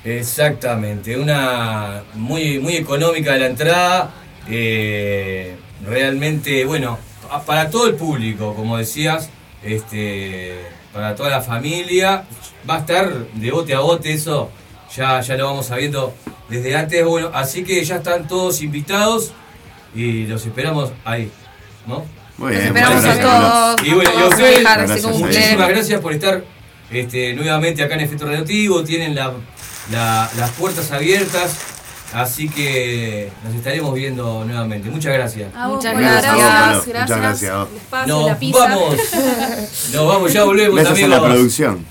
Exactamente, una muy, muy económica la entrada. eh, realmente, bueno, para todo el público, como decías, este, para toda la familia. Va a estar de bote a bote, eso ya, ya lo vamos sabiendo desde antes. Bueno, así que ya están todos invitados y los esperamos ahí, ¿no? Muy Los bien, esperamos muchas a gracias, todos. Y bueno, y a a ustedes, Gracias, muchísimas gracias por estar este, nuevamente acá en Efecto Radioactivo. Tienen la- la- las puertas abiertas, así que nos estaremos viendo nuevamente. Muchas gracias. A vos, Muchas gracias. Polo. Muchas gracias a Nos vamos. (laughs) Nos vamos, ya volvemos, a amigos. la producción.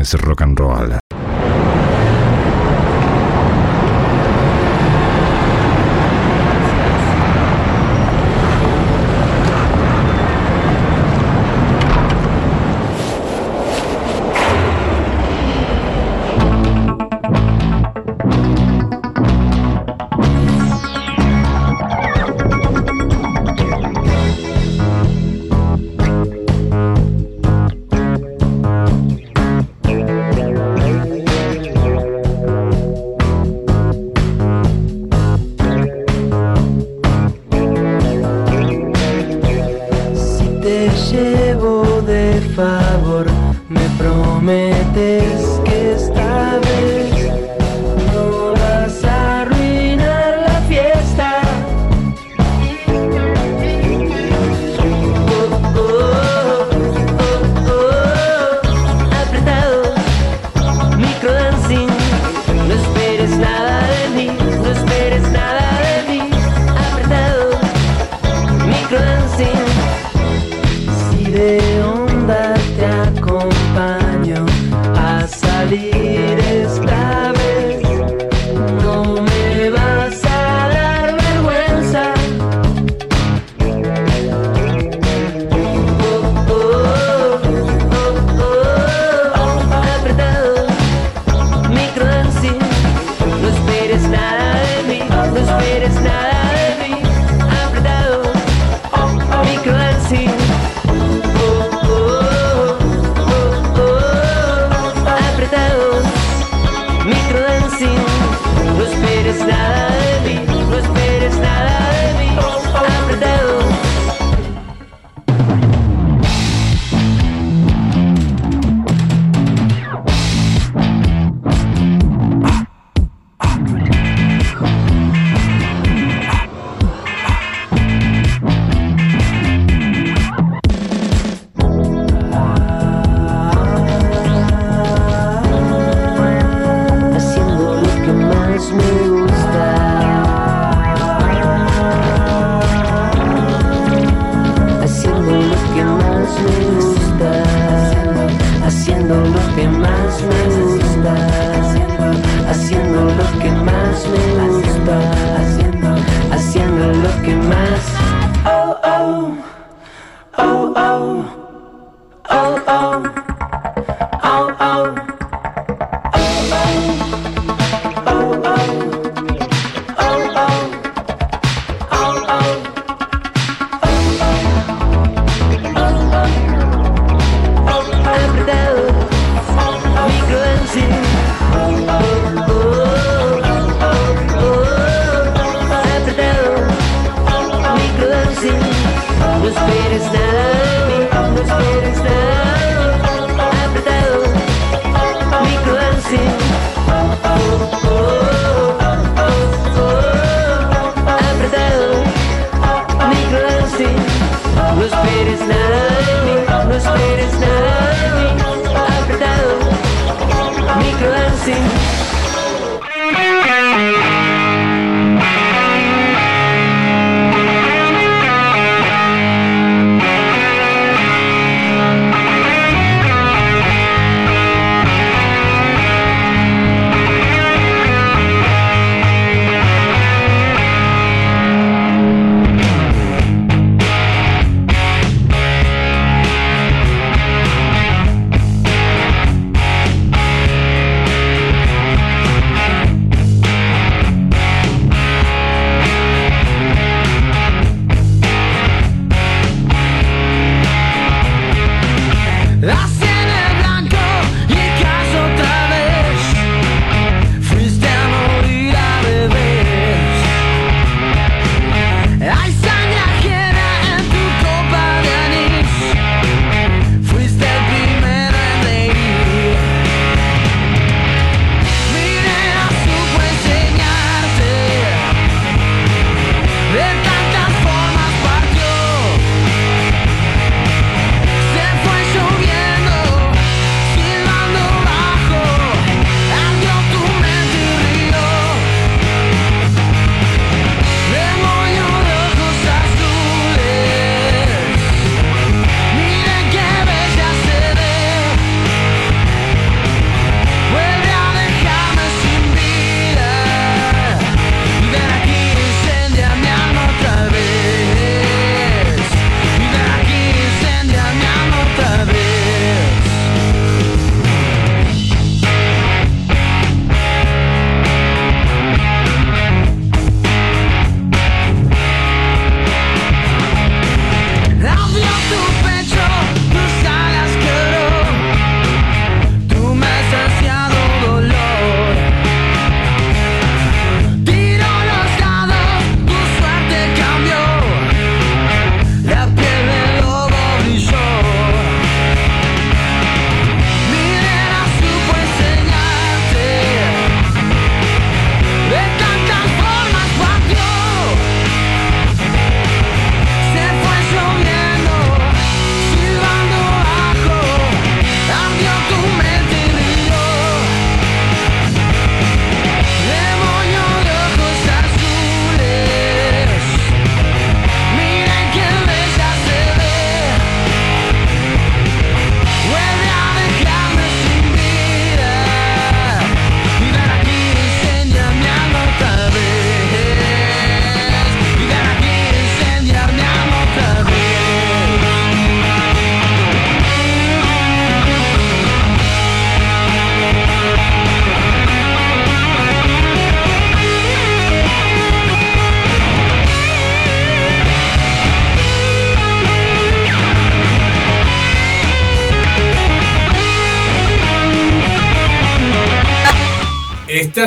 Es rock and roll.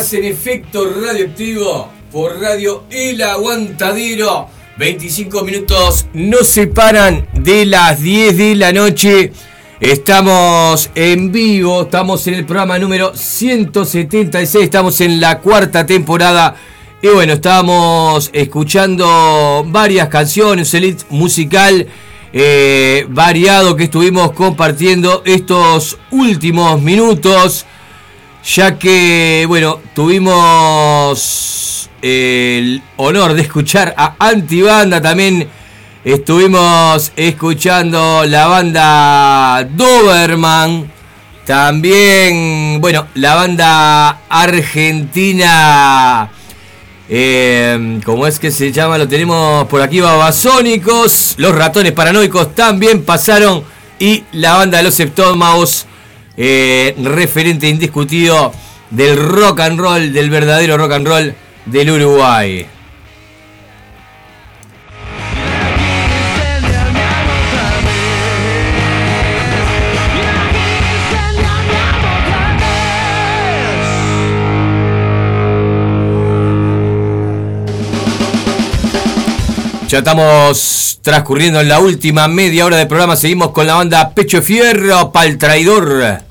En efecto radioactivo por Radio El Aguantadero. 25 minutos nos separan de las 10 de la noche. Estamos en vivo, estamos en el programa número 176, estamos en la cuarta temporada. Y bueno, estábamos escuchando varias canciones, el musical eh, variado que estuvimos compartiendo estos últimos minutos ya que, bueno, tuvimos el honor de escuchar a Antibanda, también estuvimos escuchando la banda Doberman, también, bueno, la banda argentina, eh, ¿cómo es que se llama? Lo tenemos por aquí, Babasónicos, los ratones paranoicos también pasaron y la banda de los Septomaus eh, referente indiscutido del rock and roll, del verdadero rock and roll del Uruguay. Ya estamos transcurriendo en la última media hora del programa. Seguimos con la banda Pecho Fierro, Pal Traidor.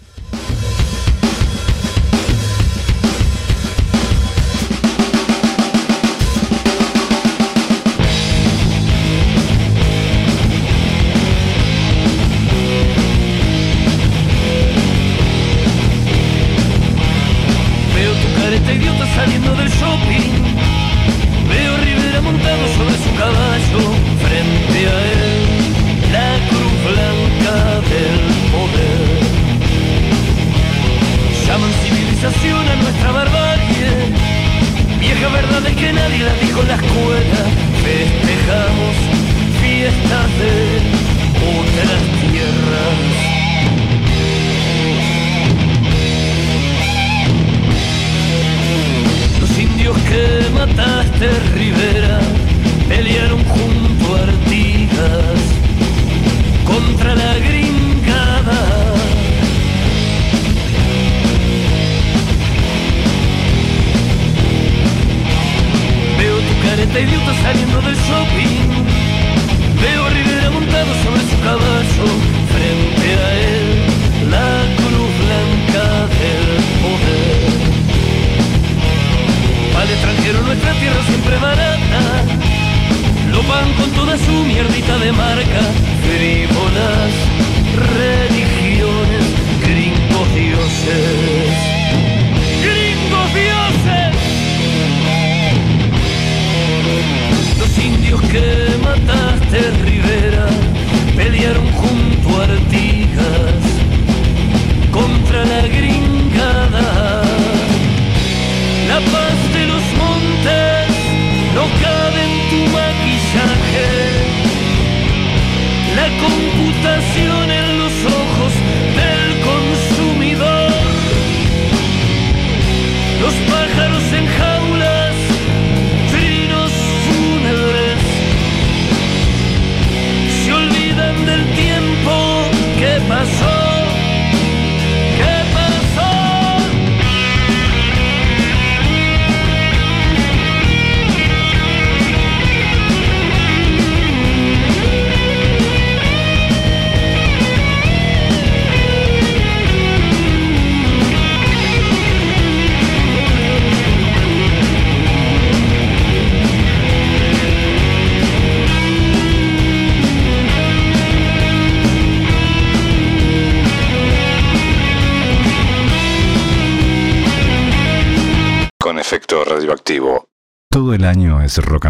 Es rock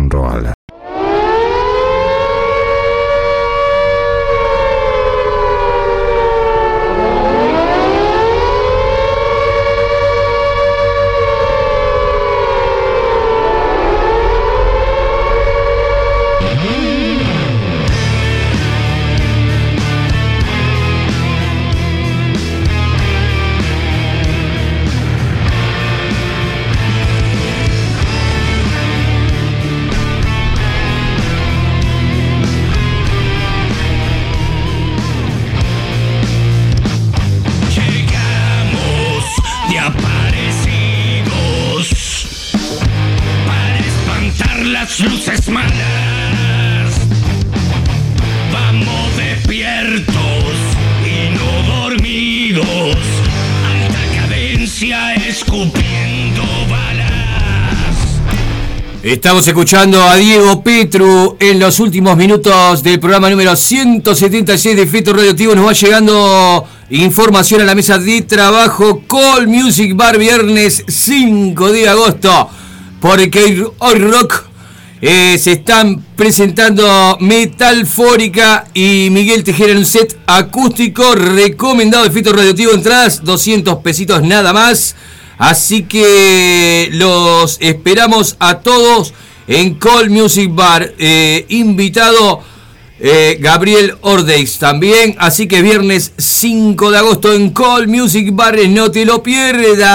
Estamos escuchando a Diego Petru en los últimos minutos del programa número 176 de Feto Radioactivo. Nos va llegando información a la mesa de trabajo. Call Music Bar, viernes 5 de agosto. Porque hoy rock eh, se están presentando Metal Fórica y Miguel Tejera en un set acústico recomendado de Fito Radioactivo. Entradas 200 pesitos nada más. Así que los esperamos a todos en Call Music Bar. Eh, invitado eh, Gabriel Ordeix también. Así que viernes 5 de agosto en Call Music Bar. No te lo pierdas.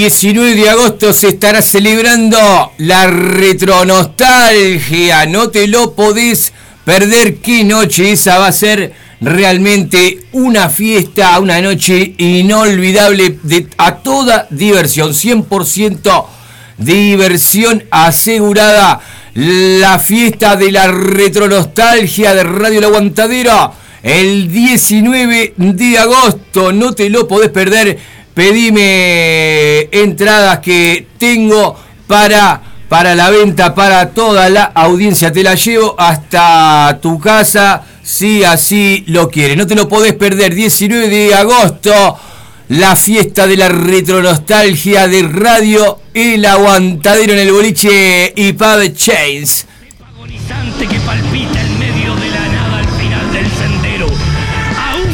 19 de agosto se estará celebrando la retronostalgia. No te lo podés perder. Qué noche esa va a ser realmente una fiesta, una noche inolvidable a toda diversión. 100% diversión asegurada. La fiesta de la retronostalgia de Radio El Aguantadero. El 19 de agosto. No te lo podés perder. Pedime entradas que tengo para, para la venta para toda la audiencia. Te la llevo hasta tu casa si así lo quieres. No te lo podés perder. 19 de agosto. La fiesta de la retronostalgia de Radio El Aguantadero en el boliche y Pub Chains.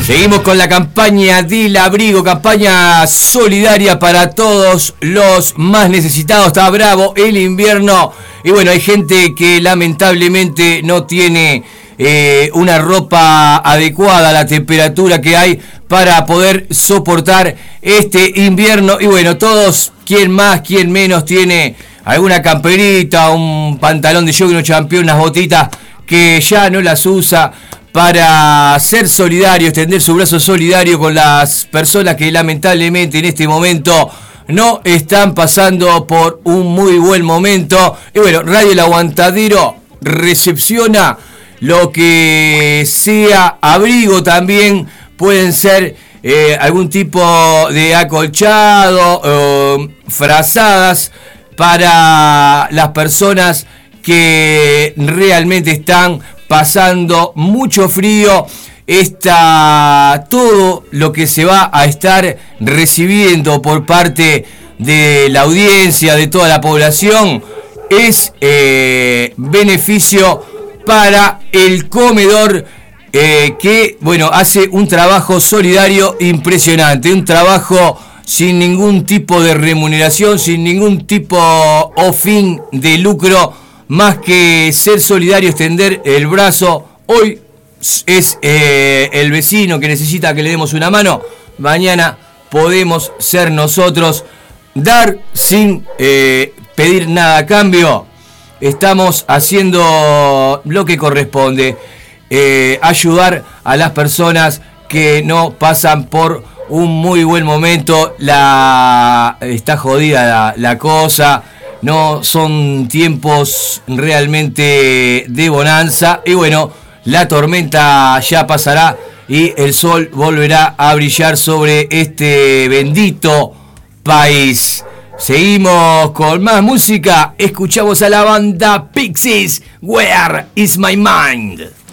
Seguimos con la campaña del abrigo, campaña solidaria para todos los más necesitados. Está bravo el invierno. Y bueno, hay gente que lamentablemente no tiene eh, una ropa adecuada a la temperatura que hay para poder soportar este invierno. Y bueno, todos, quien más, quien menos, tiene alguna camperita, un pantalón de jogging, un campeón, unas botitas que ya no las usa para ser solidario, extender su brazo solidario con las personas que lamentablemente en este momento no están pasando por un muy buen momento. Y bueno, Radio El Aguantadero recepciona lo que sea abrigo también, pueden ser eh, algún tipo de acolchado, o frazadas para las personas que realmente están pasando mucho frío. Está todo lo que se va a estar recibiendo por parte de la audiencia, de toda la población, es eh, beneficio para el comedor eh, que, bueno, hace un trabajo solidario impresionante, un trabajo sin ningún tipo de remuneración, sin ningún tipo o fin de lucro, más que ser solidario, extender el brazo. Hoy es eh, el vecino que necesita que le demos una mano, mañana podemos ser nosotros, dar sin eh, pedir nada a cambio. Estamos haciendo lo que corresponde, eh, ayudar a las personas que no pasan por un muy buen momento. La, está jodida la, la cosa. No son tiempos realmente de bonanza. Y bueno, la tormenta ya pasará y el sol volverá a brillar sobre este bendito país. Seguimos con más música. Escuchamos a la banda Pixies. Where is my mind?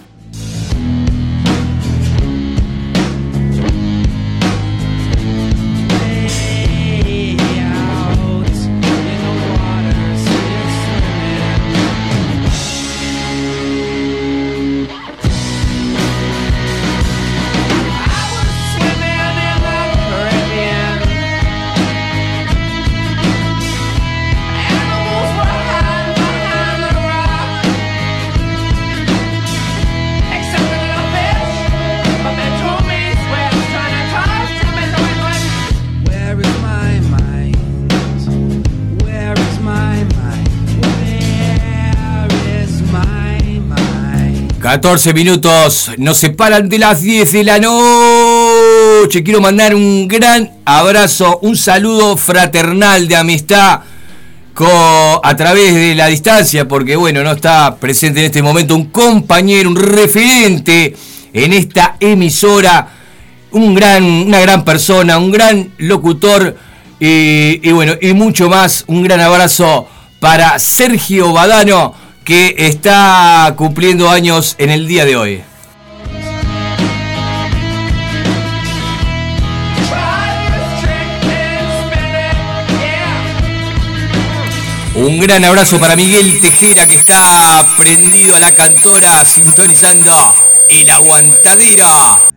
14 minutos nos separan de las 10 de la noche. Quiero mandar un gran abrazo, un saludo fraternal de amistad a través de la distancia, porque bueno, no está presente en este momento un compañero, un referente en esta emisora, un gran, una gran persona, un gran locutor y, y bueno, y mucho más. Un gran abrazo para Sergio Badano, que está cumpliendo años en el día de hoy. Un gran abrazo para Miguel Tejera que está prendido a la cantora sintonizando el aguantadero.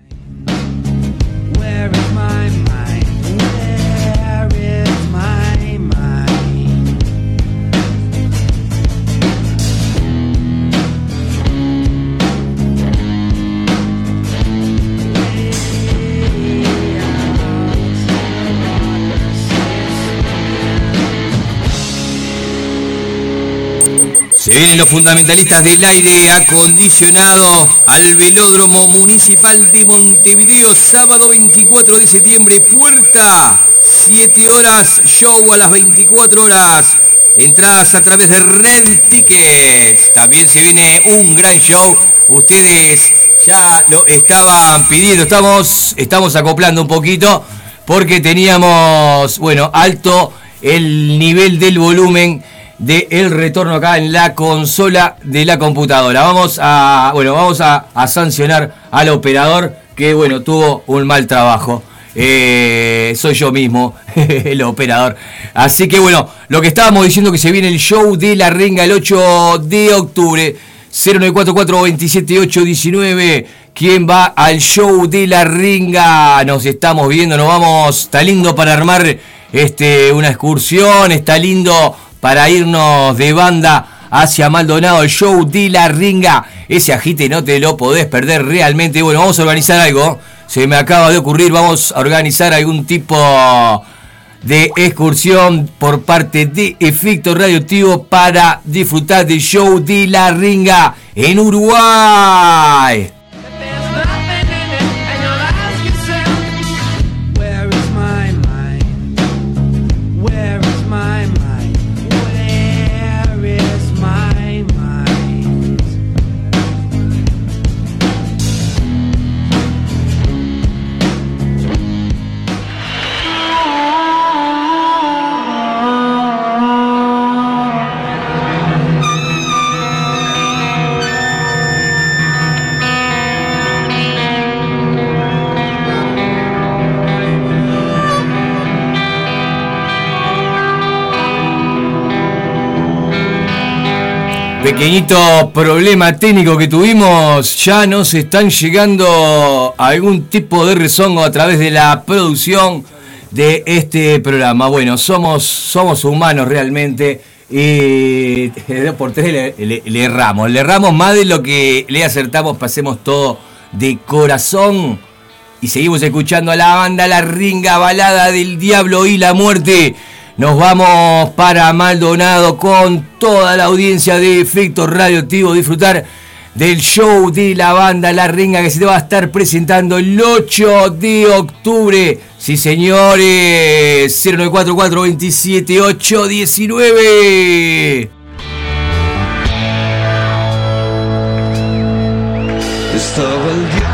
Vienen los fundamentalistas del aire acondicionado al velódromo municipal de Montevideo, sábado 24 de septiembre, puerta 7 horas, show a las 24 horas. Entradas a través de Red Tickets. También se viene un gran show. Ustedes ya lo estaban pidiendo. Estamos, estamos acoplando un poquito porque teníamos, bueno, alto el nivel del volumen de el retorno acá en la consola de la computadora. Vamos a, bueno, vamos a, sancionar al operador que, bueno, tuvo un mal trabajo. Eh, soy yo mismo, (laughs) el operador. Así que bueno, lo que estábamos diciendo que se viene el show de la renga el 8 de octubre. 0944 27819 ¿Quién va al show de la ringa? Nos estamos viendo, nos vamos. Está lindo para armar este, una excursión, está lindo para irnos de banda hacia Maldonado, el show de la ringa. Ese agite no te lo podés perder realmente. Bueno, vamos a organizar algo. Se me acaba de ocurrir, vamos a organizar algún tipo de excursión por parte de Efecto Radioactivo para disfrutar del show de la ringa en Uruguay. Pequeñito problema técnico que tuvimos, ya nos están llegando algún tipo de rezongo a través de la producción de este programa. Bueno, somos, somos humanos realmente y dos por tres le, le- le erramos. Le erramos más de lo que le acertamos, pasemos todo de corazón. Y seguimos escuchando a la banda La Ringa, balada del diablo y la muerte. Nos vamos para Maldonado con toda la audiencia de Efecto Radioactivo. Disfrutar del show de la banda La Renga que se te va a estar presentando el 8 de octubre. Sí, señores. 0944 27 819. Estaba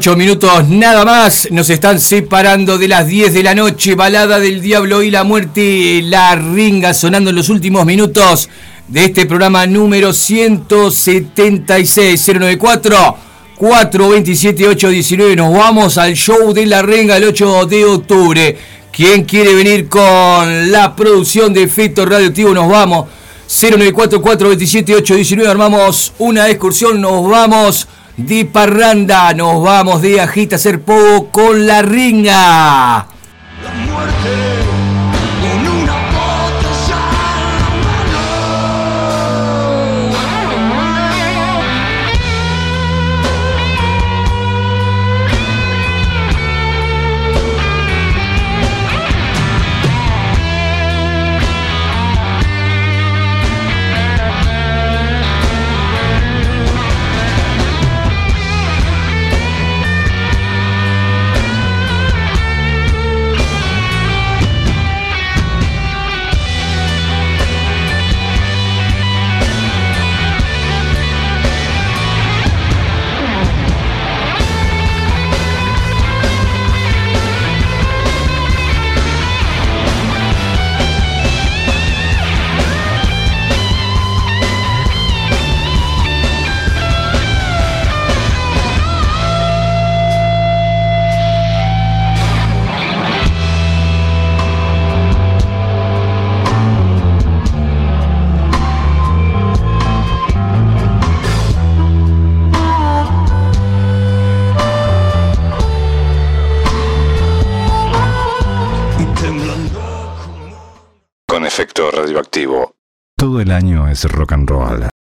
8 minutos nada más nos están separando de las 10 de la noche. Balada del Diablo y la Muerte. La ringa sonando en los últimos minutos de este programa número 176. 094 427 819. Nos vamos al show de la renga el 8 de octubre. ¿Quién quiere venir con la producción de efecto radioactivo? Nos vamos. 094 427 819. Armamos una excursión. Nos vamos de parranda. Nos vamos de agita hacer poco con la ringa. con año es rock and roll.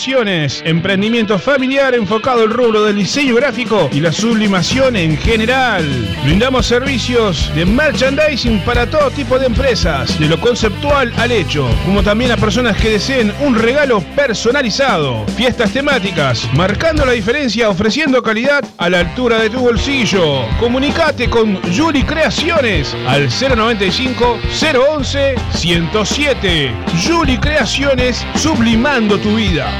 Creaciones, emprendimiento familiar enfocado al rubro del diseño gráfico y la sublimación en general. Brindamos servicios de merchandising para todo tipo de empresas, de lo conceptual al hecho, como también a personas que deseen un regalo personalizado. Fiestas temáticas, marcando la diferencia ofreciendo calidad a la altura de tu bolsillo. Comunicate con Juli Creaciones al 095 011 107. Juli Creaciones, sublimando tu vida.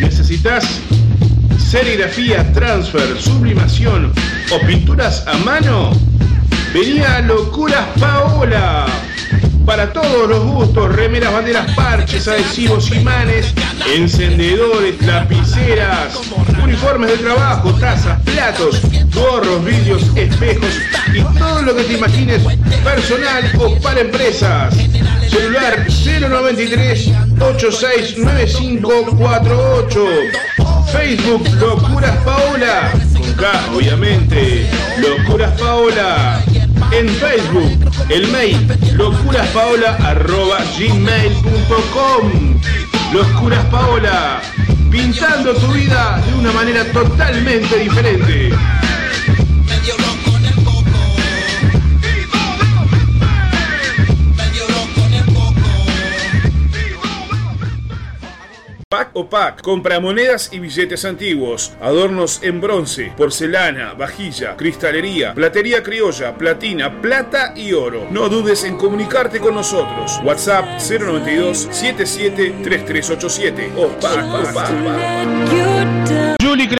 ¿Necesitas serigrafía, transfer, sublimación o pinturas a mano? Venía Locuras Paola. Para todos los gustos, remeras, banderas, parches, adhesivos, imanes, encendedores, lapiceras, uniformes de trabajo, tazas, platos, gorros, vidrios, espejos y todo lo que te imagines personal o para empresas. Celular 093 869548. Facebook Locuras Paola. Con K, obviamente. Locuras Paola. En Facebook, el mail locuraspaola.gmail.com Locuras Paola, pintando tu vida de una manera totalmente diferente. Pack o Pack, compra monedas y billetes antiguos, adornos en bronce, porcelana, vajilla, cristalería, platería criolla, platina, plata y oro. No dudes en comunicarte con nosotros. WhatsApp 092 77 3387 o Pack o Pack. Julie